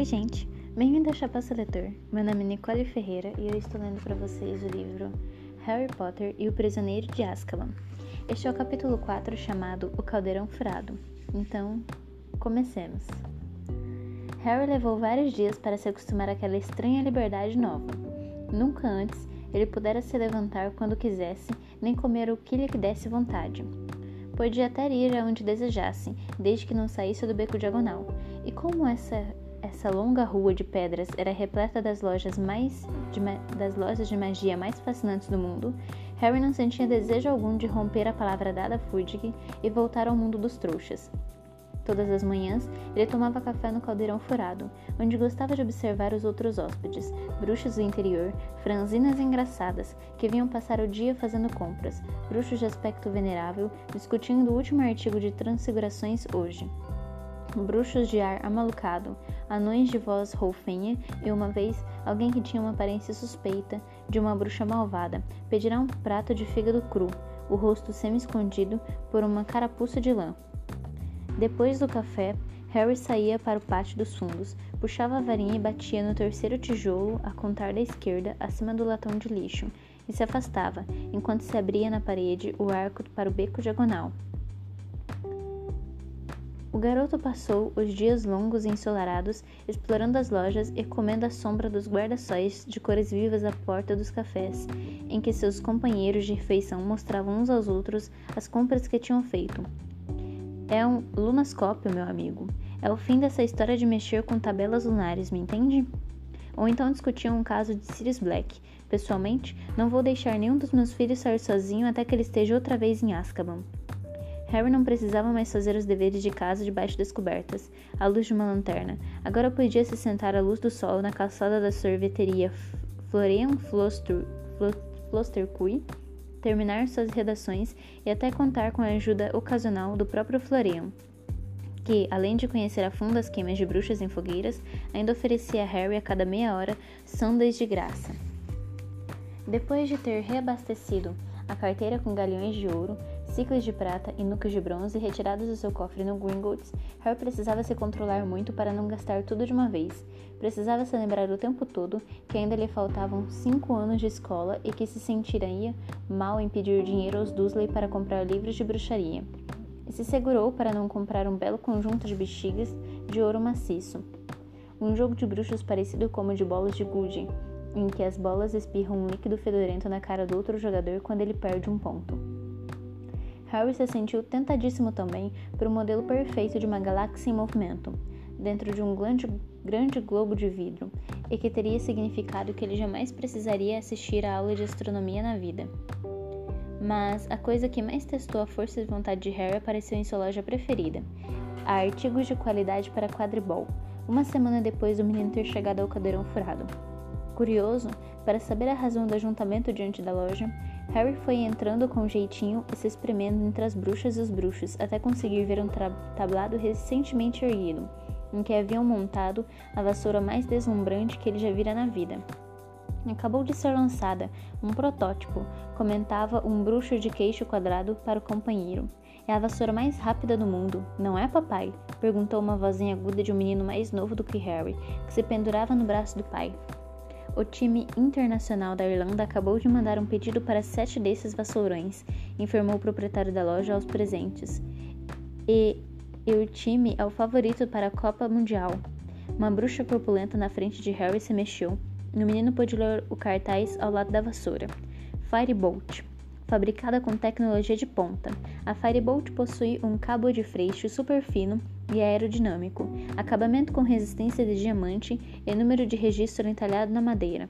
Oi, gente! Bem-vindo ao Chapaço Leitor. Meu nome é Nicole Ferreira e eu estou lendo para vocês o livro Harry Potter e o Prisioneiro de Azkaban. Este é o capítulo 4 chamado O Caldeirão Furado. Então, comecemos. Harry levou vários dias para se acostumar àquela estranha liberdade nova. Nunca antes ele pudera se levantar quando quisesse, nem comer o que lhe desse vontade. Podia até ir aonde desejasse, desde que não saísse do beco diagonal. E como essa essa longa rua de pedras era repleta das lojas mais de, das lojas de magia mais fascinantes do mundo, Harry não sentia desejo algum de romper a palavra dada a Fudge e voltar ao mundo dos trouxas. Todas as manhãs, ele tomava café no caldeirão furado, onde gostava de observar os outros hóspedes, bruxos do interior, franzinas engraçadas, que vinham passar o dia fazendo compras, bruxos de aspecto venerável, discutindo o último artigo de Transfigurações hoje bruxos de ar amalucado, anões de voz roufinha e uma vez alguém que tinha uma aparência suspeita de uma bruxa malvada pedirá um prato de fígado cru, o rosto semi-escondido por uma carapuça de lã. Depois do café, Harry saía para o pátio dos fundos, puxava a varinha e batia no terceiro tijolo a contar da esquerda acima do latão de lixo, e se afastava, enquanto se abria na parede o arco para o beco diagonal. O garoto passou os dias longos e ensolarados explorando as lojas e comendo a sombra dos guarda-sóis de cores vivas à porta dos cafés, em que seus companheiros de refeição mostravam uns aos outros as compras que tinham feito. É um lunascópio, meu amigo. É o fim dessa história de mexer com tabelas lunares, me entende? Ou então discutiam um caso de Sirius Black. Pessoalmente, não vou deixar nenhum dos meus filhos sair sozinho até que ele esteja outra vez em Azkaban. Harry não precisava mais fazer os deveres de casa debaixo das cobertas, à luz de uma lanterna. Agora podia se sentar à luz do sol na calçada da sorveteria Florian Flostercuy, terminar suas redações e até contar com a ajuda ocasional do próprio Florian, que, além de conhecer a fundo as queimas de bruxas em fogueiras, ainda oferecia a Harry a cada meia hora sandas de graça. Depois de ter reabastecido a carteira com galhões de ouro, ciclos de prata e nucas de bronze retirados do seu cofre no Gringotts, Harry precisava se controlar muito para não gastar tudo de uma vez. Precisava se lembrar o tempo todo que ainda lhe faltavam cinco anos de escola e que se sentiria mal em pedir dinheiro aos Dursley para comprar livros de bruxaria. E se segurou para não comprar um belo conjunto de bexigas de ouro maciço. Um jogo de bruxos parecido com o de bolas de gude, em que as bolas espirram um líquido fedorento na cara do outro jogador quando ele perde um ponto. Harry se sentiu tentadíssimo também por um modelo perfeito de uma galáxia em movimento, dentro de um grande, grande globo de vidro, e que teria significado que ele jamais precisaria assistir a aula de astronomia na vida. Mas a coisa que mais testou a força de vontade de Harry apareceu em sua loja preferida, a artigos de qualidade para quadribol, uma semana depois do menino ter chegado ao cadeirão furado. Curioso, para saber a razão do ajuntamento diante da loja, Harry foi entrando com jeitinho e se espremendo entre as bruxas e os bruxos até conseguir ver um tablado recentemente erguido, em que haviam montado a vassoura mais deslumbrante que ele já vira na vida. Acabou de ser lançada, um protótipo, comentava um bruxo de queixo quadrado para o companheiro. É a vassoura mais rápida do mundo, não é, papai? perguntou uma vozinha aguda de um menino mais novo do que Harry, que se pendurava no braço do pai. O time internacional da Irlanda acabou de mandar um pedido para sete desses vassourões, informou o proprietário da loja aos presentes. E, e o time é o favorito para a Copa Mundial. Uma bruxa corpulenta na frente de Harry se mexeu e o menino pôde ler o cartaz ao lado da vassoura. Firebolt. Fabricada com tecnologia de ponta, a Firebolt possui um cabo de freixo super fino e aerodinâmico, acabamento com resistência de diamante e número de registro entalhado na madeira.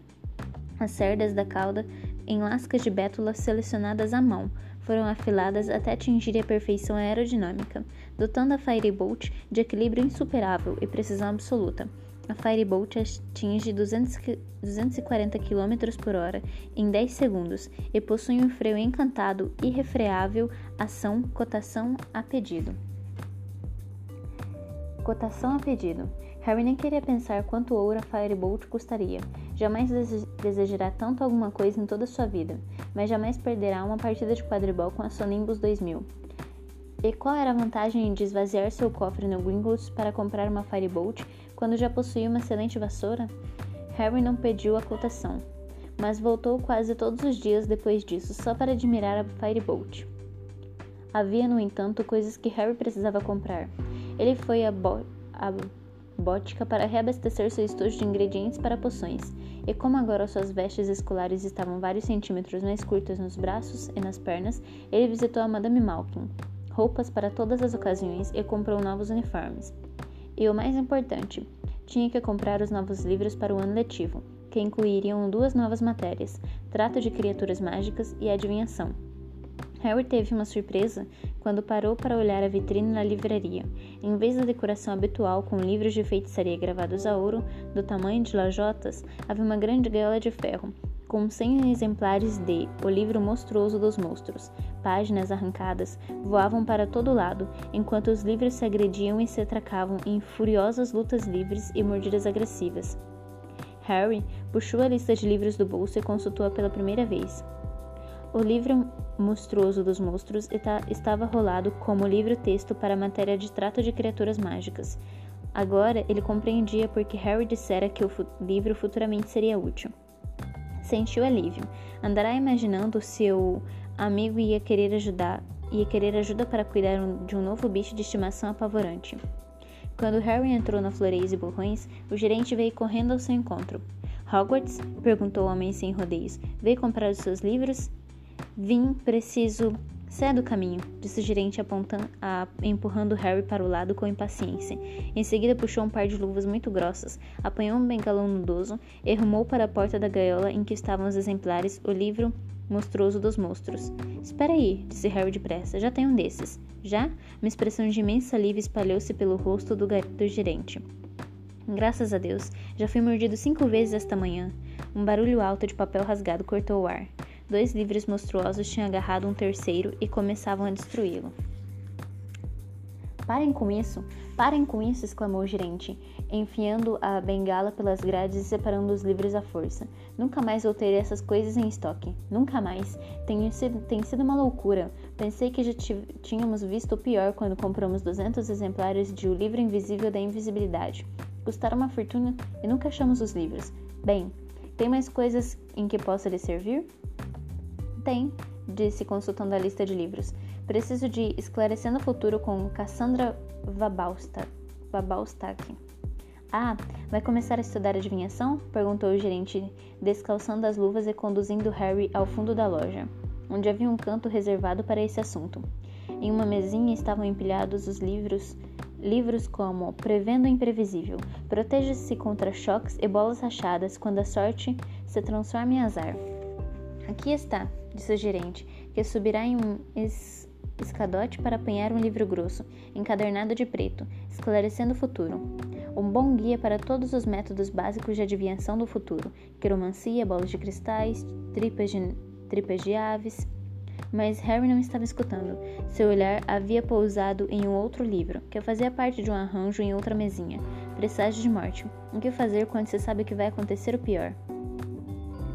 As cerdas da cauda em lascas de bétula selecionadas à mão foram afiladas até atingir a perfeição aerodinâmica, dotando a Firebolt de equilíbrio insuperável e precisão absoluta. A Firebolt atinge 200, 240 km por hora em 10 segundos e possui um freio encantado irrefreável, ação, cotação a pedido. Cotação a pedido. Harry nem queria pensar quanto ouro a Firebolt custaria. Jamais desejará tanto alguma coisa em toda sua vida, mas jamais perderá uma partida de quadribol com a sua Nimbus 2000. E qual era a vantagem de esvaziar seu cofre no Gringotts para comprar uma Firebolt quando já possuía uma excelente vassoura? Harry não pediu a cotação, mas voltou quase todos os dias depois disso só para admirar a Firebolt. Havia, no entanto, coisas que Harry precisava comprar. Ele foi a, bo a bótica para reabastecer seu estojo de ingredientes para poções, e como agora suas vestes escolares estavam vários centímetros mais curtas nos braços e nas pernas, ele visitou a Madame Malkin, roupas para todas as ocasiões e comprou novos uniformes. E o mais importante, tinha que comprar os novos livros para o ano letivo, que incluiriam duas novas matérias: trato de criaturas mágicas e adivinhação. Harry teve uma surpresa quando parou para olhar a vitrine na livraria. Em vez da decoração habitual com livros de feitiçaria gravados a ouro, do tamanho de lajotas, havia uma grande gaiola de ferro, com 100 exemplares de O Livro Monstruoso dos Monstros. Páginas arrancadas voavam para todo lado, enquanto os livros se agrediam e se atracavam em furiosas lutas livres e mordidas agressivas. Harry puxou a lista de livros do bolso e consultou-a pela primeira vez. O livro monstruoso dos monstros estava rolado como livro-texto para a matéria de trato de criaturas mágicas. Agora ele compreendia porque Harry dissera que o livro futuramente seria útil. Sentiu alívio. Andará imaginando se o amigo ia querer ajudar, ia querer ajuda para cuidar de um novo bicho de estimação apavorante. Quando Harry entrou na Floreis e Borrões, o gerente veio correndo ao seu encontro. Hogwarts? perguntou o homem sem rodeios. Veio comprar os seus livros? Vim, preciso. Sai do caminho, disse o gerente apontando, a, empurrando Harry para o lado com impaciência. Em seguida puxou um par de luvas muito grossas, apanhou um bengalão nudoso e rumou para a porta da gaiola em que estavam os exemplares, o livro monstruoso dos monstros. Espera aí, disse Harry depressa, já tenho um desses. Já? Uma expressão de imensa alívio espalhou-se pelo rosto do, do gerente. Graças a Deus, já fui mordido cinco vezes esta manhã. Um barulho alto de papel rasgado cortou o ar. Dois livros monstruosos tinham agarrado um terceiro e começavam a destruí-lo. Parem com isso! Parem com isso! exclamou o gerente, enfiando a bengala pelas grades e separando os livros à força. Nunca mais vou ter essas coisas em estoque. Nunca mais. Tem sido, tem sido uma loucura. Pensei que já tínhamos visto o pior quando compramos 200 exemplares de O Livro Invisível da Invisibilidade. Custaram uma fortuna e nunca achamos os livros. Bem, tem mais coisas em que possa lhe servir? Tem, disse consultando a lista de livros. Preciso de Esclarecendo o Futuro com Cassandra Vabalstak. Ah, vai começar a estudar adivinhação? perguntou o gerente, descalçando as luvas e conduzindo Harry ao fundo da loja, onde havia um canto reservado para esse assunto. Em uma mesinha estavam empilhados os livros, livros como Prevendo o Imprevisível, Proteja-se contra choques e bolas rachadas quando a sorte se transforma em azar. Aqui está, disse o gerente, que subirá em um es escadote para apanhar um livro grosso, encadernado de preto, esclarecendo o futuro. Um bom guia para todos os métodos básicos de adivinhação do futuro: quiromancia, bolas de cristais, tripas de, tripas de aves. Mas Harry não estava escutando. Seu olhar havia pousado em um outro livro, que fazia parte de um arranjo em outra mesinha. Presságio de morte. O que fazer quando se sabe que vai acontecer o pior?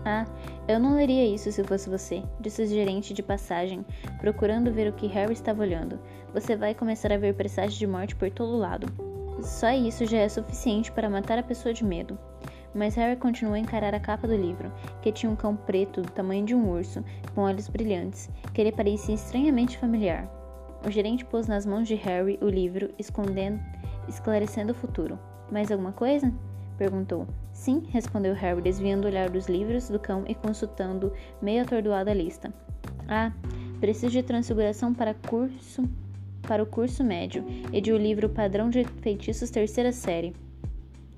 Ah, eu não leria isso se fosse você, disse o gerente de passagem, procurando ver o que Harry estava olhando. Você vai começar a ver presságios de morte por todo lado. Só isso já é suficiente para matar a pessoa de medo. Mas Harry continuou a encarar a capa do livro, que tinha um cão preto do tamanho de um urso, com olhos brilhantes, que lhe parecia estranhamente familiar. O gerente pôs nas mãos de Harry o livro, escondendo, esclarecendo o futuro. Mais alguma coisa? Perguntou. Sim, respondeu Harry, desviando o olhar dos livros do cão e consultando, meio atordoado, a lista. Ah, preciso de transfiguração para curso para o curso médio e de o um livro Padrão de Feitiços terceira série.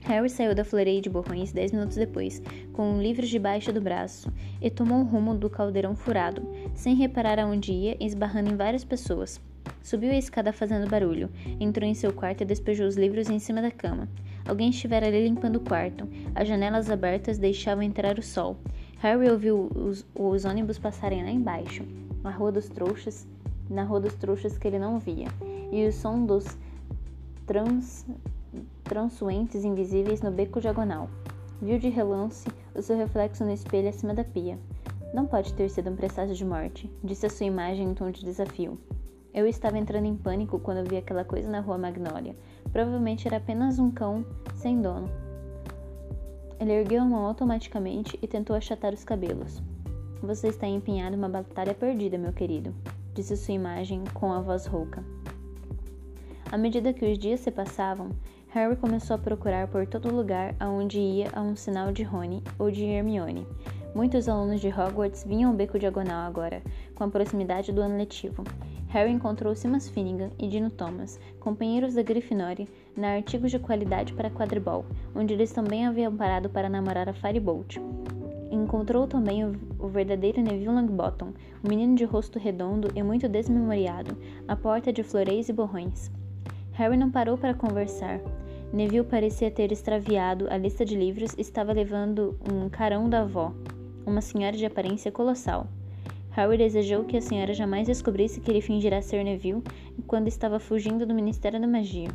Harry saiu da floreia de borrões dez minutos depois, com um livro debaixo do braço, e tomou o rumo do caldeirão furado, sem reparar aonde ia, esbarrando em várias pessoas. Subiu a escada fazendo barulho, entrou em seu quarto e despejou os livros em cima da cama. Alguém estivera ali limpando o quarto. As janelas abertas deixavam entrar o sol. Harry ouviu os, os ônibus passarem lá embaixo, na Rua dos Trouxas, na Rua dos Trouxas que ele não via, e o som dos trans, transuentes invisíveis no beco diagonal. Viu de relance o seu reflexo no espelho acima da pia. Não pode ter sido um presságio de morte, disse a sua imagem em tom de desafio. Eu estava entrando em pânico quando vi aquela coisa na rua Magnólia. Provavelmente era apenas um cão sem dono. Ele ergueu a mão automaticamente e tentou achatar os cabelos. Você está empenhado em uma batalha perdida, meu querido, disse sua imagem com a voz rouca. À medida que os dias se passavam, Harry começou a procurar por todo lugar aonde ia a um sinal de Rony ou de Hermione. Muitos alunos de Hogwarts vinham ao beco diagonal agora, com a proximidade do ano letivo. Harry encontrou Simas Finnegan e Dino Thomas, companheiros da Grifinória, na Artigos de Qualidade para Quadribol, onde eles também haviam parado para namorar a Firebolt. Encontrou também o, verdadeiro Neville Longbottom, um menino de rosto redondo e muito desmemoriado, à porta de floreis e borrões. Harry não parou para conversar. Neville parecia ter extraviado a lista de livros e estava levando um carão da avó, uma senhora de aparência colossal. Harry desejou que a senhora jamais descobrisse que ele fingira ser Neville quando estava fugindo do Ministério da Magia.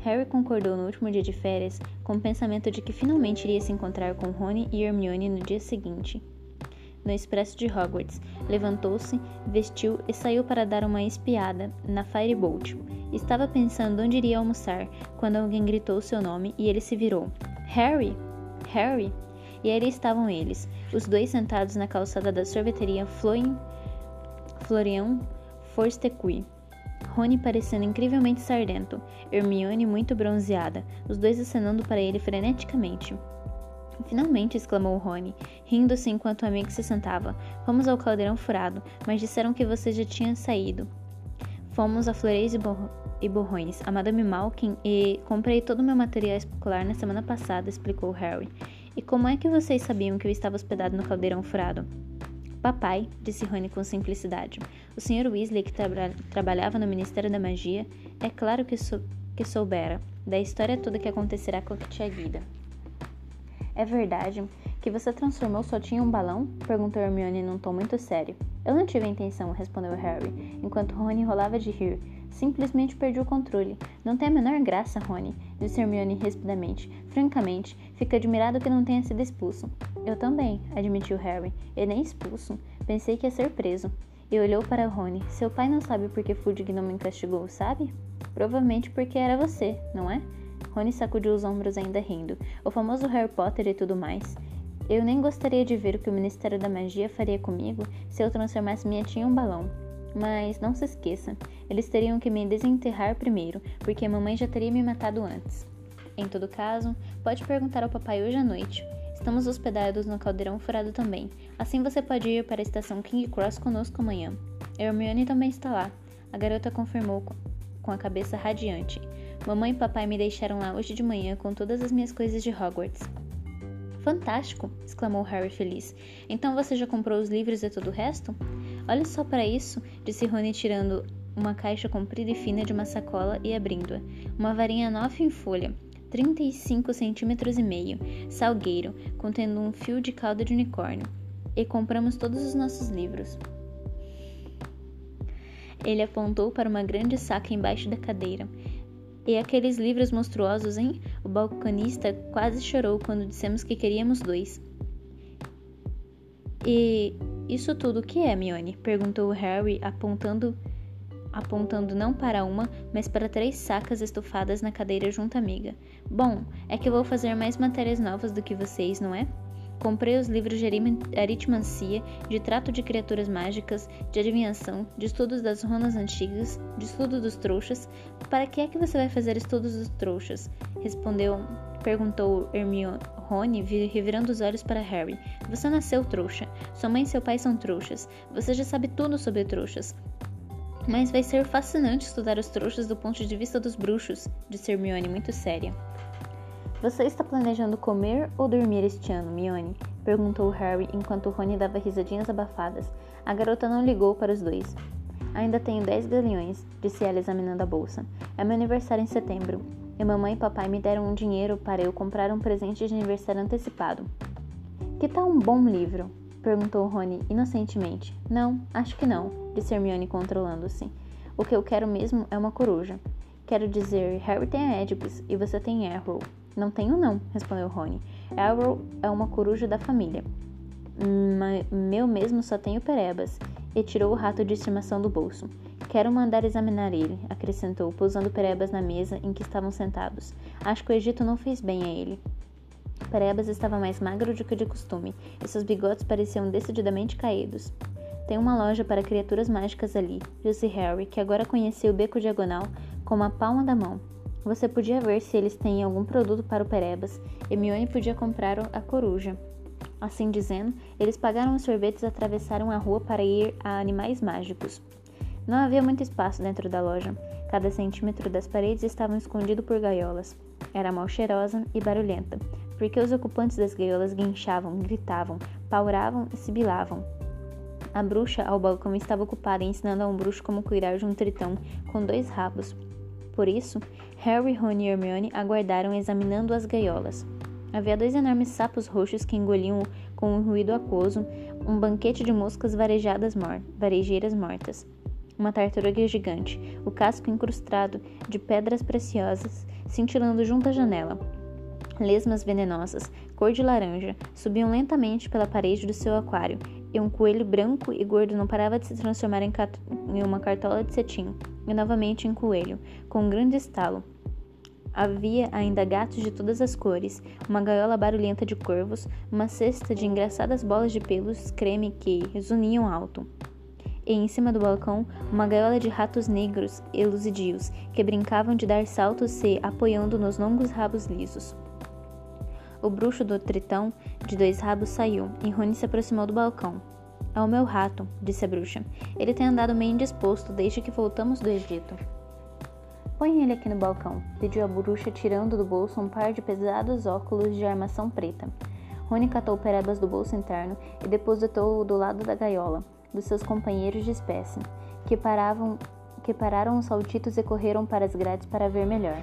Harry concordou no último dia de férias com o pensamento de que finalmente iria se encontrar com Rony e Hermione no dia seguinte no expresso de Hogwarts. Levantou-se, vestiu e saiu para dar uma espiada na Firebolt. Estava pensando onde iria almoçar quando alguém gritou seu nome e ele se virou. Harry! Harry! E ali estavam eles, os dois sentados na calçada da sorveteria Florian, Florian Forstequi. Rony parecendo incrivelmente sardento, Hermione muito bronzeada, os dois acenando para ele freneticamente. Finalmente, exclamou Rony, rindo-se enquanto o amigo se sentava. Fomos ao caldeirão furado, mas disseram que você já tinha saído. Fomos a Floreis e, Bor e Borrões, a Madame Malkin, e comprei todo o meu material escolar na semana passada, explicou Harry. E como é que vocês sabiam que eu estava hospedado no caldeirão furado? Papai, disse Rony com simplicidade. O Sr. Weasley, que tra trabalhava no Ministério da Magia, é claro que, sou que soubera da história toda que acontecerá com a tia Guida. É verdade que você transformou só tinha um balão? perguntou Hermione num tom muito sério. Eu não tive a intenção, respondeu Harry, enquanto Rony enrolava de rir. Simplesmente perdi o controle. Não tem a menor graça, Rony, disse Hermione rispidamente. Francamente, fico admirado que não tenha sido expulso. Eu também, admitiu Harry. E nem expulso. Pensei que ia ser preso. E olhou para Rony. Seu pai não sabe por que Fudge não me castigou, sabe? Provavelmente porque era você, não é? Rony sacudiu os ombros ainda rindo. O famoso Harry Potter e tudo mais. Eu nem gostaria de ver o que o Ministério da Magia faria comigo se eu transformasse minha tia em um balão. Mas não se esqueça, eles teriam que me desenterrar primeiro, porque a mamãe já teria me matado antes. Em todo caso, pode perguntar ao papai hoje à noite. Estamos hospedados no Caldeirão Furado também. Assim você pode ir para a estação King Cross conosco amanhã. Hermione também está lá. A garota confirmou com a cabeça radiante. Mamãe e papai me deixaram lá hoje de manhã com todas as minhas coisas de Hogwarts. Fantástico! exclamou Harry feliz. Então você já comprou os livros e todo o resto? Olha só para isso, disse Rony tirando uma caixa comprida e fina de uma sacola e abrindo-a. Uma varinha nova em folha, 35 centímetros e meio, salgueiro, contendo um fio de cauda de unicórnio. E compramos todos os nossos livros. Ele apontou para uma grande saca embaixo da cadeira. E aqueles livros monstruosos, hein? O balconista quase chorou quando dissemos que queríamos dois. E isso tudo o que é, Mione? perguntou Harry, apontando apontando não para uma, mas para três sacas estofadas na cadeira junto à amiga. Bom, é que eu vou fazer mais matérias novas do que vocês, não é? Comprei os livros de aritmancia, de trato de criaturas mágicas, de adivinhação, de estudos das runas antigas, de estudo dos trouxas. Para que é que você vai fazer estudos dos trouxas? Respondeu, perguntou Hermione, revirando os olhos para Harry. Você nasceu trouxa. Sua mãe e seu pai são trouxas. Você já sabe tudo sobre trouxas. Mas vai ser fascinante estudar os trouxas do ponto de vista dos bruxos, disse Hermione muito séria. Você está planejando comer ou dormir este ano, Mione? perguntou Harry enquanto Rony dava risadinhas abafadas. A garota não ligou para os dois. Ainda tenho dez galeões, disse ela examinando a bolsa. É meu aniversário em setembro, e mamãe e papai me deram um dinheiro para eu comprar um presente de aniversário antecipado. Que tal um bom livro? perguntou Rony inocentemente. Não, acho que não, disse Hermione controlando-se. O que eu quero mesmo é uma coruja. Quero dizer, Harry tem a Oedipus e você tem Errol. Não tenho não, respondeu Rony. Arrow é uma coruja da família. meu mesmo só tenho perebas. e tirou o rato de estimação do bolso. Quero mandar examinar ele, acrescentou, pousando Perebas na mesa em que estavam sentados. Acho que o Egito não fez bem a ele. Perebas estava mais magro do que de costume, e seus bigodes pareciam decididamente caídos. Tem uma loja para criaturas mágicas ali, disse Harry, que agora conhecia o beco diagonal como a palma da mão. Você podia ver se eles têm algum produto para o Perebas. Hermione podia comprar a coruja. Assim dizendo, eles pagaram os sorvetes e atravessaram a rua para ir a Animais Mágicos. Não havia muito espaço dentro da loja. Cada centímetro das paredes estava escondido por gaiolas. Era mal cheirosa e barulhenta, porque os ocupantes das gaiolas guinchavam, gritavam, pauravam e sibilavam. A bruxa ao balcão estava ocupada ensinando a um bruxo como cuidar de um tritão com dois rabos. Por isso, Harry, Ron e Hermione aguardaram examinando as gaiolas. Havia dois enormes sapos roxos que engoliam com um ruído aquoso um banquete de moscas varejadas mor varejeiras mortas. Uma tartaruga gigante, o casco incrustado de pedras preciosas, cintilando junto à janela. Lesmas venenosas, cor de laranja, subiam lentamente pela parede do seu aquário, e um coelho branco e gordo não parava de se transformar em, em uma cartola de cetim, e novamente em coelho, com um grande estalo. Havia ainda gatos de todas as cores, uma gaiola barulhenta de corvos, uma cesta de engraçadas bolas de pelos creme que zuniam alto. E em cima do balcão, uma gaiola de ratos negros e luzidios, que brincavam de dar saltos se apoiando nos longos rabos lisos. O bruxo do tritão de dois rabos saiu, e Rony se aproximou do balcão. É o meu rato, disse a bruxa. Ele tem andado meio indisposto desde que voltamos do Egito. Põe ele aqui no balcão, pediu a bruxa, tirando do bolso um par de pesados óculos de armação preta. Rony catou Perebas do bolso interno e depositou-o do lado da gaiola, dos seus companheiros de espécie, que, paravam, que pararam os saltitos e correram para as grades para ver melhor.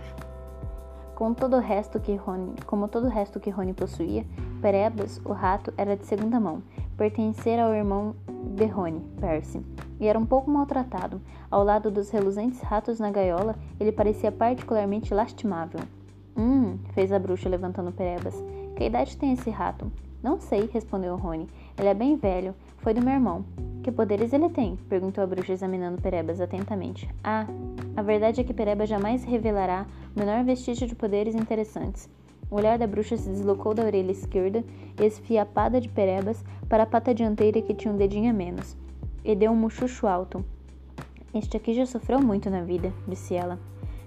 Com todo o resto que Rony, como todo o resto que Rony possuía, Perebas, o rato, era de segunda mão, pertencera ao irmão de Rony, Percy, e era um pouco maltratado. Ao lado dos reluzentes ratos na gaiola, ele parecia particularmente lastimável. Hum, fez a bruxa levantando Perebas. Que idade tem esse rato? Não sei, respondeu Rony. Ele é bem velho. Foi do meu irmão. Que poderes ele tem? perguntou a bruxa examinando Perebas atentamente. Ah, a verdade é que Pereba jamais revelará o menor vestígio de poderes interessantes. O olhar da bruxa se deslocou da orelha esquerda, esfiapada de Perebas, para a pata dianteira que tinha um dedinho a menos, e deu um muxuxo alto. Este aqui já sofreu muito na vida, disse ela.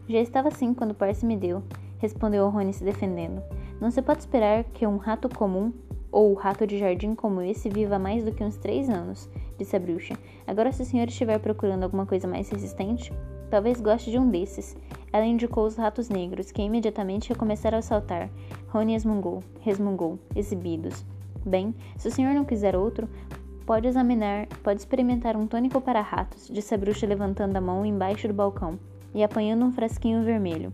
Já estava assim quando Percy me deu, respondeu Rony se defendendo. Não se pode esperar que um rato comum ou rato de jardim como esse viva mais do que uns três anos, disse a bruxa. Agora, se o senhor estiver procurando alguma coisa mais resistente, talvez goste de um desses. Ela indicou os ratos negros, que imediatamente recomeçaram a saltar. Rony resmungou, resmungou, exibidos. Bem, se o senhor não quiser outro, pode examinar, pode experimentar um tônico para ratos, disse a bruxa levantando a mão embaixo do balcão e apanhando um frasquinho vermelho.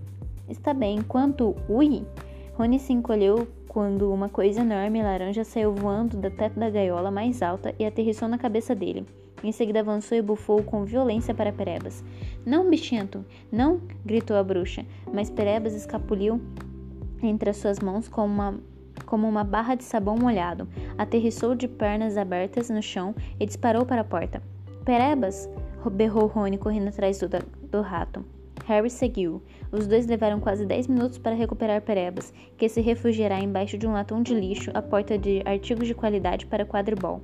Está bem, quanto. Ui! Rony se encolheu quando uma coisa enorme laranja saiu voando do teto da gaiola mais alta e aterrissou na cabeça dele. Em seguida avançou e bufou com violência para Perebas. Não, bichento! Não! gritou a bruxa, mas Perebas escapuliu entre as suas mãos como uma, como uma barra de sabão molhado, aterrissou de pernas abertas no chão e disparou para a porta. Perebas! berrou Rony correndo atrás do, do rato. Harry seguiu. Os dois levaram quase dez minutos para recuperar Perebas, que se refugiará embaixo de um latão de lixo à porta de artigos de qualidade para quadribol.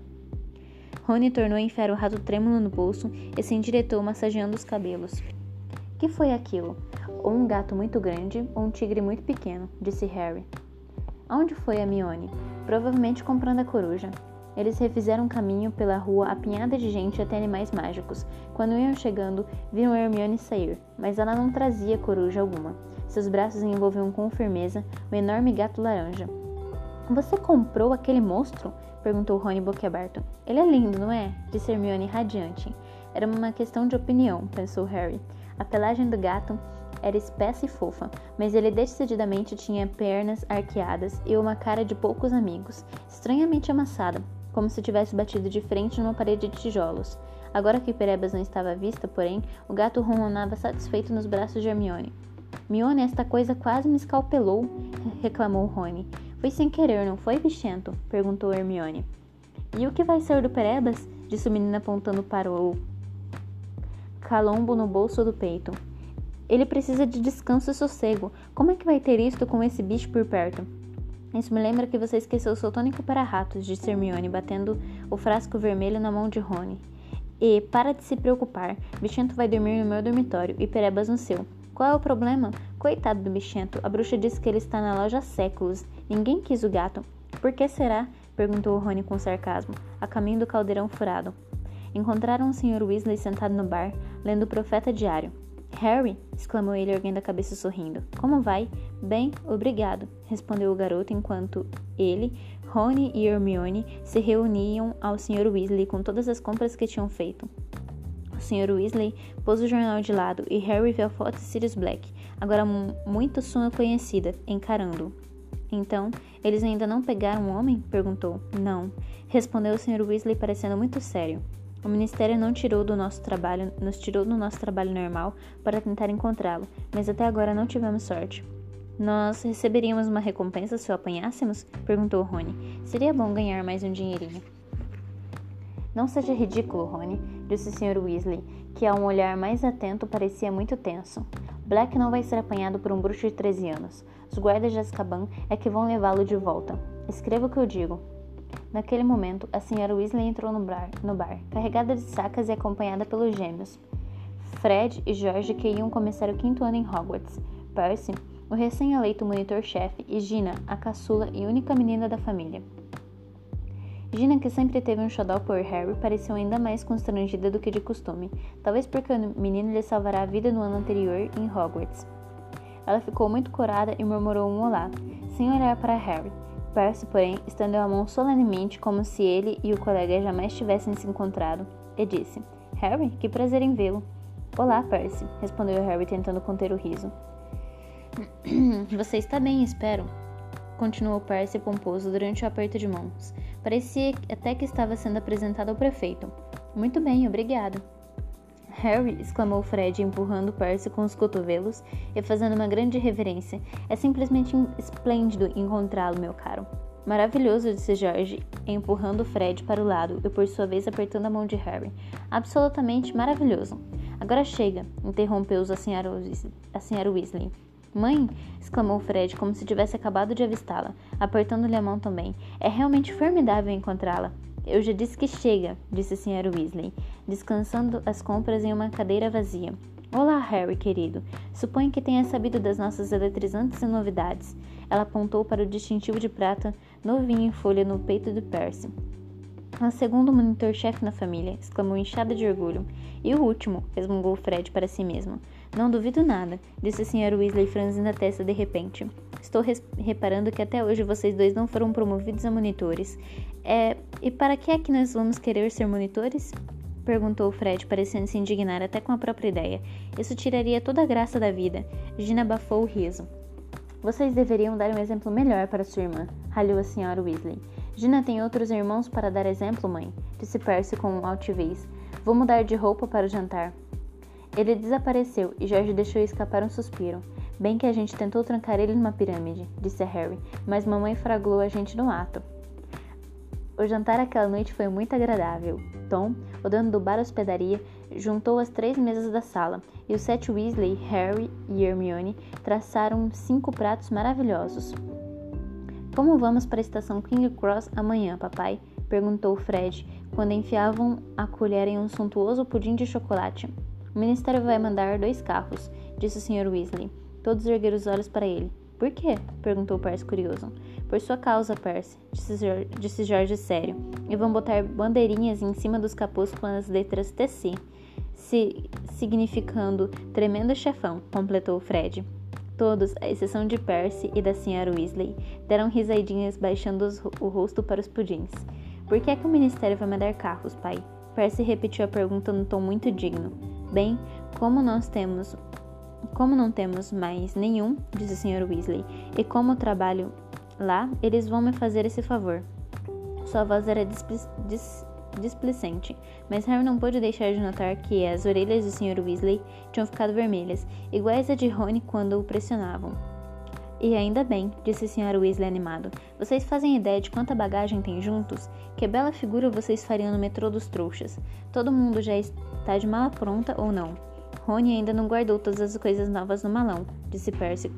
Rony tornou a enfiar o rato trêmulo no bolso e se endireitou massageando os cabelos. Que foi aquilo? Ou um gato muito grande ou um tigre muito pequeno, disse Harry. Aonde foi a Mione? Provavelmente comprando a coruja. Eles refizeram caminho pela rua apinhada de gente até animais mágicos. Quando iam chegando, viram Hermione sair, mas ela não trazia coruja alguma. Seus braços envolviam com firmeza o enorme gato laranja. Você comprou aquele monstro? perguntou Rony boquiaberto. Ele é lindo, não é? disse Hermione radiante. Era uma questão de opinião, pensou Harry. A pelagem do gato era espessa e fofa, mas ele decididamente tinha pernas arqueadas e uma cara de poucos amigos, estranhamente amassada, como se tivesse batido de frente numa parede de tijolos. Agora que Perebas não estava à vista, porém, o gato ronronava satisfeito nos braços de Hermione. Mione, esta coisa quase me escalpelou, reclamou Rony. Foi sem querer, não foi, bichento? perguntou Hermione. E o que vai ser do Perebas? disse o menino apontando para o calombo no bolso do peito. Ele precisa de descanso e sossego. Como é que vai ter isto com esse bicho por perto? Isso me lembra que você esqueceu seu tônico para ratos, disse Hermione, batendo o frasco vermelho na mão de Rony. E, para de se preocupar, Bichento vai dormir no meu dormitório e Perebas no seu. Qual é o problema? Coitado do bichento, a bruxa disse que ele está na loja há séculos. Ninguém quis o gato. Por que será? perguntou Rony com sarcasmo, a caminho do caldeirão furado. Encontraram o Sr. Weasley sentado no bar, lendo o Profeta Diário. Harry! exclamou ele, erguendo a cabeça sorrindo. Como vai? Bem, obrigado, respondeu o garoto enquanto ele, Rony e Hermione se reuniam ao Sr. Weasley com todas as compras que tinham feito. O Sr. Weasley pôs o jornal de lado e Harry viu a foto de Sirius Black, agora muito sua conhecida, encarando-o. Então, eles ainda não pegaram o homem? perguntou. Não, respondeu o Sr. Weasley parecendo muito sério. O ministério não tirou do nosso trabalho, nos tirou do nosso trabalho normal para tentar encontrá-lo, mas até agora não tivemos sorte. Nós receberíamos uma recompensa se o apanhássemos? perguntou Rony. Seria bom ganhar mais um dinheirinho. Não seja ridículo, Rony, disse o Sr. Weasley, que a um olhar mais atento parecia muito tenso. Black não vai ser apanhado por um bruxo de 13 anos. Os guardas de Azkaban é que vão levá-lo de volta. Escreva o que eu digo. Naquele momento, a senhora Weasley entrou no bar, no bar, carregada de sacas e acompanhada pelos gêmeos. Fred e George que iam começar o quinto ano em Hogwarts. Percy, o recém-eleito monitor-chefe, e Gina, a caçula e única menina da família. Gina, que sempre teve um xodó por Harry, pareceu ainda mais constrangida do que de costume, talvez porque o menino lhe salvará a vida no ano anterior em Hogwarts. Ela ficou muito corada e murmurou um olá, sem olhar para Harry. Percy, porém, estendeu a mão solenemente como se ele e o colega jamais tivessem se encontrado, e disse: Harry, que prazer em vê-lo. Olá, Percy, respondeu Harry tentando conter o riso. Você está bem, espero. Continuou Percy pomposo durante o aperto de mãos. Parecia até que estava sendo apresentado ao prefeito. Muito bem, obrigado. Harry! exclamou Fred, empurrando Percy com os cotovelos e fazendo uma grande reverência. É simplesmente esplêndido encontrá-lo, meu caro. Maravilhoso, disse George, empurrando Fred para o lado e por sua vez apertando a mão de Harry. Absolutamente maravilhoso. Agora chega, interrompeu-os a a senhora Weasley. Mãe! exclamou Fred, como se tivesse acabado de avistá-la, apertando-lhe a mão também. É realmente formidável encontrá-la. Eu já disse que chega, disse a senhora Weasley, descansando as compras em uma cadeira vazia. Olá, Harry, querido. Suponho que tenha sabido das nossas eletrizantes novidades. Ela apontou para o distintivo de prata novinho em folha no peito de Percy. O segundo monitor-chefe na família, exclamou inchada de orgulho. E o último, resmungou Fred para si mesmo. Não duvido nada, disse a senhora Weasley franzindo a testa de repente. Estou reparando que até hoje vocês dois não foram promovidos a monitores. É, e para que é que nós vamos querer ser monitores? Perguntou Fred, parecendo se indignar até com a própria ideia. Isso tiraria toda a graça da vida. Gina abafou o riso. Vocês deveriam dar um exemplo melhor para sua irmã, ralhou a senhora Weasley. Gina tem outros irmãos para dar exemplo, mãe, disse Percy com altivez. Vou mudar de roupa para o jantar. Ele desapareceu e Jorge deixou escapar um suspiro. Bem que a gente tentou trancar ele numa pirâmide, disse Harry, mas mamãe fraglou a gente no ato. O jantar aquela noite foi muito agradável. Tom, o dono do bar hospedaria, juntou as três mesas da sala e os sete Weasley, Harry e Hermione traçaram cinco pratos maravilhosos. Como vamos para a estação King Cross amanhã, papai? perguntou Fred, quando enfiavam a colher em um suntuoso pudim de chocolate. O ministério vai mandar dois carros, disse o Sr. Weasley. Todos ergueram os olhos para ele. Por quê? perguntou Percy curioso. Por sua causa, Percy, disse George, disse George sério. E vão botar bandeirinhas em cima dos capôs com as letras TC, se, significando tremendo chefão, completou Fred. Todos, à exceção de Percy e da Sra. Weasley, deram risadinhas baixando os, o rosto para os pudins. Por que é que o ministério vai mandar carros, pai? Percy repetiu a pergunta num tom muito digno. Bem, como nós temos como não temos mais nenhum, disse o Sr. Weasley, e como trabalho lá, eles vão me fazer esse favor. Sua voz era displicente, dis displicente, mas Harry não pôde deixar de notar que as orelhas do Sr. Weasley tinham ficado vermelhas, iguais a de Rony quando o pressionavam. E ainda bem, disse a Sra. Weasley animado. Vocês fazem ideia de quanta bagagem tem juntos? Que bela figura vocês fariam no metrô dos trouxas. Todo mundo já está de mala pronta ou não? Rony ainda não guardou todas as coisas novas no malão, disse Percy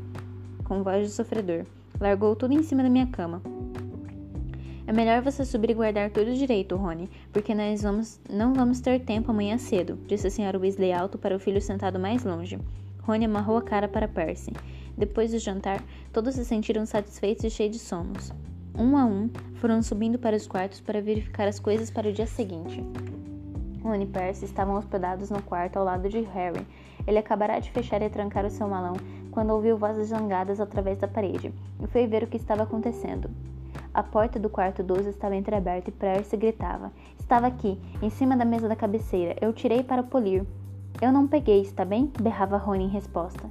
com voz de sofredor. Largou tudo em cima da minha cama. É melhor você subir e guardar tudo direito, Rony, porque nós vamos, não vamos ter tempo amanhã cedo, disse a senhora Weasley alto para o filho sentado mais longe. Rony amarrou a cara para Percy. Depois do jantar, todos se sentiram satisfeitos e cheios de sonos. Um a um, foram subindo para os quartos para verificar as coisas para o dia seguinte. Rony e Percy estavam hospedados no quarto ao lado de Harry. Ele acabará de fechar e trancar o seu malão quando ouviu vozes zangadas através da parede e foi ver o que estava acontecendo. A porta do quarto 12 estava entreaberta e Percy gritava: Estava aqui, em cima da mesa da cabeceira. Eu tirei para polir. Eu não peguei, está bem? berrava Rony em resposta.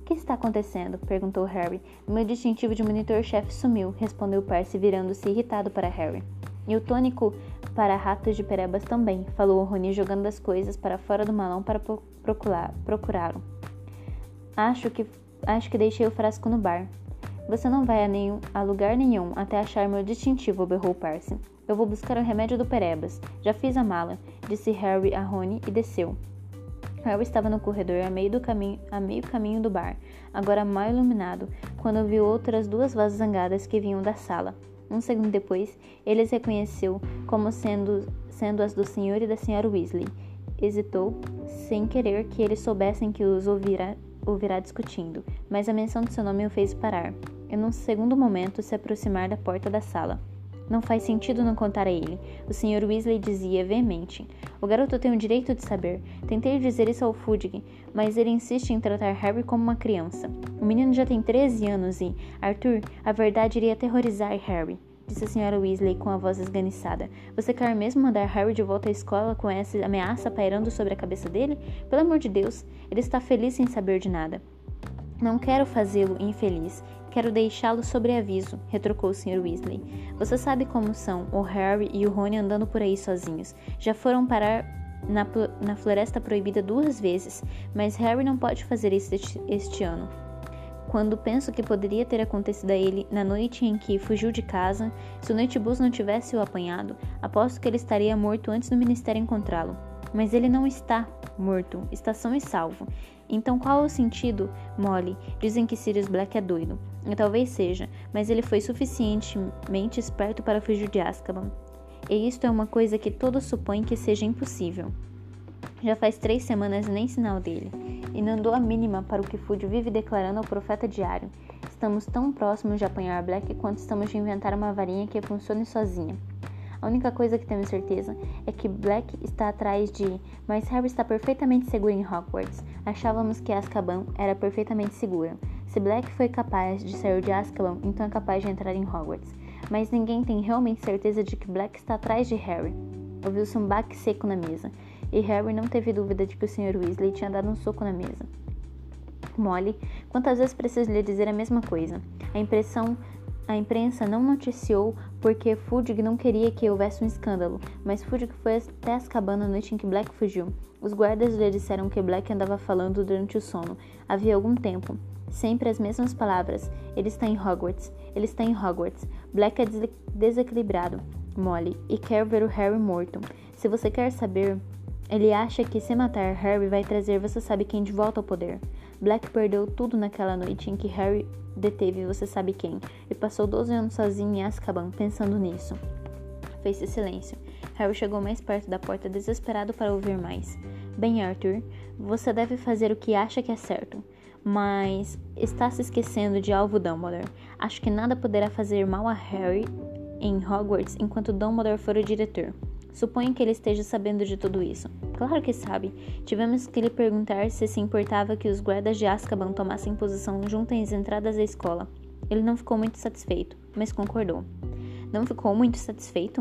O que está acontecendo? perguntou Harry. Meu distintivo de monitor-chefe sumiu, respondeu Percy, virando-se irritado para Harry. E o tônico para ratos de perebas também, falou Rony, jogando as coisas para fora do malão para procurar. procurá-lo. Acho que acho que deixei o frasco no bar. Você não vai a, nenhum, a lugar nenhum até achar meu distintivo, berrou Percy. Eu vou buscar o remédio do Perebas. Já fiz a mala, disse Harry a Rony e desceu. Harry estava no corredor a meio, do caminho, a meio caminho do bar, agora mal iluminado, quando viu outras duas vozes zangadas que vinham da sala. Um segundo depois, ele as reconheceu como sendo, sendo as do senhor e da senhora Weasley. Hesitou, sem querer que eles soubessem que os ouvira, ouvirá discutindo, mas a menção de seu nome o fez parar, e num segundo momento se aproximar da porta da sala. Não faz sentido não contar a ele, o Sr. Weasley dizia veemente. O garoto tem o direito de saber. Tentei dizer isso ao Fudge, mas ele insiste em tratar Harry como uma criança. O menino já tem 13 anos e, Arthur, a verdade iria aterrorizar Harry disse a senhora Weasley com a voz esganiçada. Você quer mesmo mandar Harry de volta à escola com essa ameaça pairando sobre a cabeça dele? Pelo amor de Deus, ele está feliz sem saber de nada. Não quero fazê-lo infeliz. Quero deixá-lo sobre aviso, retrucou o Sr. Weasley. Você sabe como são o Harry e o Rony andando por aí sozinhos. Já foram parar na, na Floresta Proibida duas vezes, mas Harry não pode fazer isso este, este ano. Quando penso que poderia ter acontecido a ele na noite em que fugiu de casa, se o Noitebus não tivesse o apanhado, aposto que ele estaria morto antes do ministério encontrá-lo. Mas ele não está morto, está são e salvo. Então qual é o sentido, Molly? Dizem que Sirius Black é doido. Talvez seja, mas ele foi suficientemente esperto para fugir de Azkaban. E isto é uma coisa que todos supõem que seja impossível. Já faz três semanas nem sinal dele e não dou a mínima para o que Fudge vive declarando ao profeta diário. Estamos tão próximos de apanhar Black quanto estamos de inventar uma varinha que funcione sozinha. A única coisa que temos certeza é que Black está atrás de, mas Harry está perfeitamente seguro em Hogwarts. Achávamos que Azkaban era perfeitamente segura. Se Black foi capaz de sair de Azkaban, então é capaz de entrar em Hogwarts. Mas ninguém tem realmente certeza de que Black está atrás de Harry. Ouviu-se um baque seco na mesa e Harry não teve dúvida de que o Sr. Weasley tinha dado um soco na mesa. Molly, quantas vezes preciso lhe dizer a mesma coisa? A impressão a imprensa não noticiou porque Fudge não queria que houvesse um escândalo, mas Fudge foi até Azkaban na noite em que Black fugiu. Os guardas lhe disseram que Black andava falando durante o sono. Havia algum tempo. Sempre as mesmas palavras. Ele está em Hogwarts. Ele está em Hogwarts. Black é desequilibrado, Molly, e quer ver o Harry morto. Se você quer saber, ele acha que se matar Harry vai trazer você sabe quem de volta ao poder. Black perdeu tudo naquela noite em que Harry deteve você sabe quem e passou 12 anos sozinho em Azkaban pensando nisso. Fez-se silêncio. Harry chegou mais perto da porta desesperado para ouvir mais. Bem, Arthur, você deve fazer o que acha que é certo, mas está se esquecendo de Alvo Dumbledore. Acho que nada poderá fazer mal a Harry em Hogwarts enquanto Dumbledore for o diretor. Suponho que ele esteja sabendo de tudo isso. Claro que sabe. Tivemos que lhe perguntar se se importava que os guardas de Azkaban tomassem posição junto às entradas da escola. Ele não ficou muito satisfeito, mas concordou. Não ficou muito satisfeito?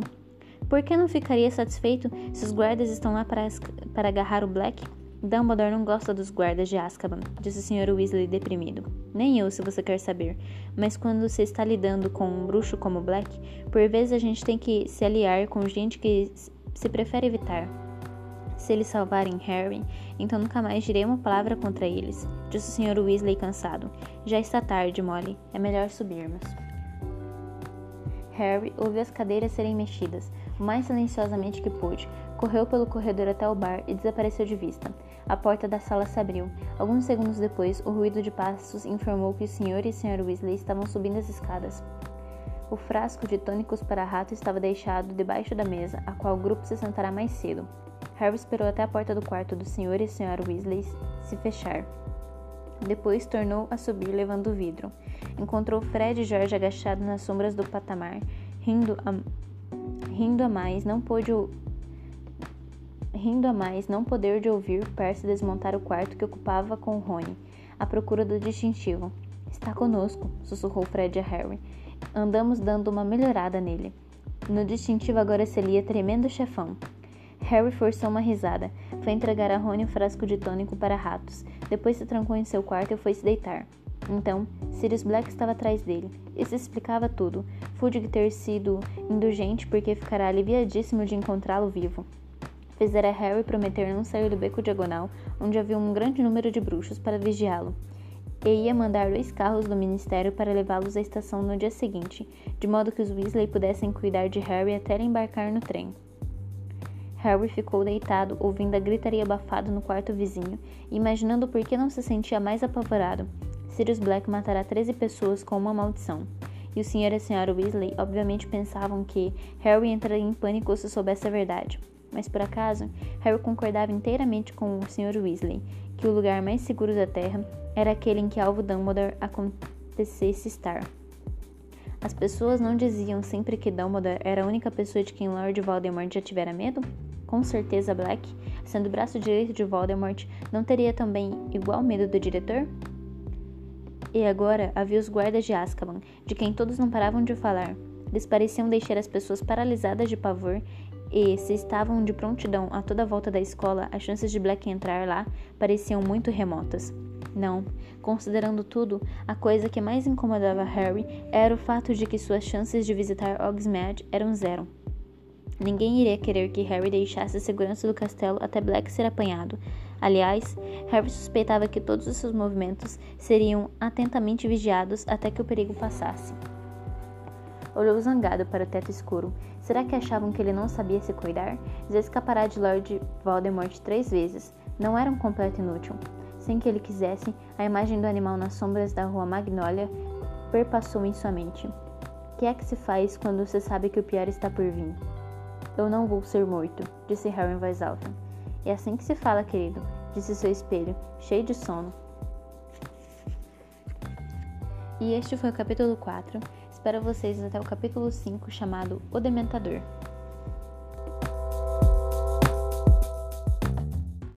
Por que não ficaria satisfeito se os guardas estão lá para, para agarrar o Black? Dumbledore não gosta dos guardas de Azkaban, disse o Sr. Weasley deprimido. Nem eu, se você quer saber. Mas quando você está lidando com um bruxo como Black, por vezes a gente tem que se aliar com gente que se prefere evitar. Se eles salvarem Harry, então nunca mais direi uma palavra contra eles, disse o Sr. Weasley cansado. Já está tarde, Molly. É melhor subirmos. Harry ouviu as cadeiras serem mexidas, o mais silenciosamente que pôde, correu pelo corredor até o bar e desapareceu de vista. A porta da sala se abriu. Alguns segundos depois, o ruído de passos informou que o Sr. e a Sra. Weasley estavam subindo as escadas. O frasco de tônicos para rato estava deixado debaixo da mesa, a qual o grupo se sentará mais cedo. Harry esperou até a porta do quarto do Sr. e a Sra. Weasley se fechar. Depois tornou a subir levando o vidro. Encontrou Fred e George agachados nas sombras do patamar, rindo a, rindo a mais, não pôde rindo a mais não poder de ouvir Percy desmontar o quarto que ocupava com Rony, à procura do distintivo. Está conosco, sussurrou Fred a Harry. Andamos dando uma melhorada nele. No distintivo agora se lia tremendo chefão. Harry forçou uma risada. Foi entregar a Rony o frasco de tônico para ratos. Depois se trancou em seu quarto e foi se deitar. Então, Sirius Black estava atrás dele. Isso explicava tudo. Fudge ter sido indulgente porque ficará aliviadíssimo de encontrá-lo vivo. Fizera Harry prometer não sair do beco diagonal, onde havia um grande número de bruxos para vigiá-lo. E ia mandar dois carros do ministério para levá-los à estação no dia seguinte, de modo que os Weasley pudessem cuidar de Harry até ele embarcar no trem. Harry ficou deitado, ouvindo a gritaria abafada no quarto vizinho imaginando por que não se sentia mais apavorado. Sirius Black matará 13 pessoas com uma maldição. E o Sr. e a Sra. Weasley obviamente pensavam que Harry entraria em pânico se soubesse a verdade. Mas por acaso, Harry concordava inteiramente com o Sr. Weasley, que o lugar mais seguro da Terra era aquele em que Alvo Dumbledore acontecesse estar. As pessoas não diziam sempre que Dumbledore era a única pessoa de quem Lord Voldemort já tivera medo? Com certeza Black, sendo o braço direito de Voldemort, não teria também igual medo do diretor? E agora havia os guardas de Azkaban, de quem todos não paravam de falar. Eles pareciam deixar as pessoas paralisadas de pavor e, se estavam de prontidão a toda volta da escola, as chances de Black entrar lá pareciam muito remotas. Não, considerando tudo, a coisa que mais incomodava Harry era o fato de que suas chances de visitar Hogsmeade eram zero. Ninguém iria querer que Harry deixasse a segurança do castelo até Black ser apanhado. Aliás, Harry suspeitava que todos os seus movimentos seriam atentamente vigiados até que o perigo passasse. Olhou zangado para o teto escuro. Será que achavam que ele não sabia se cuidar? Já escapará de Lord Voldemort três vezes. Não era um completo inútil. Sem que ele quisesse, a imagem do animal nas sombras da rua Magnolia perpassou em sua mente. O que é que se faz quando se sabe que o pior está por vir? Eu não vou ser morto, disse Harry em voz alta. É assim que se fala, querido, disse seu espelho, cheio de sono. E este foi o capítulo 4. Espero vocês até o capítulo 5, chamado O Dementador.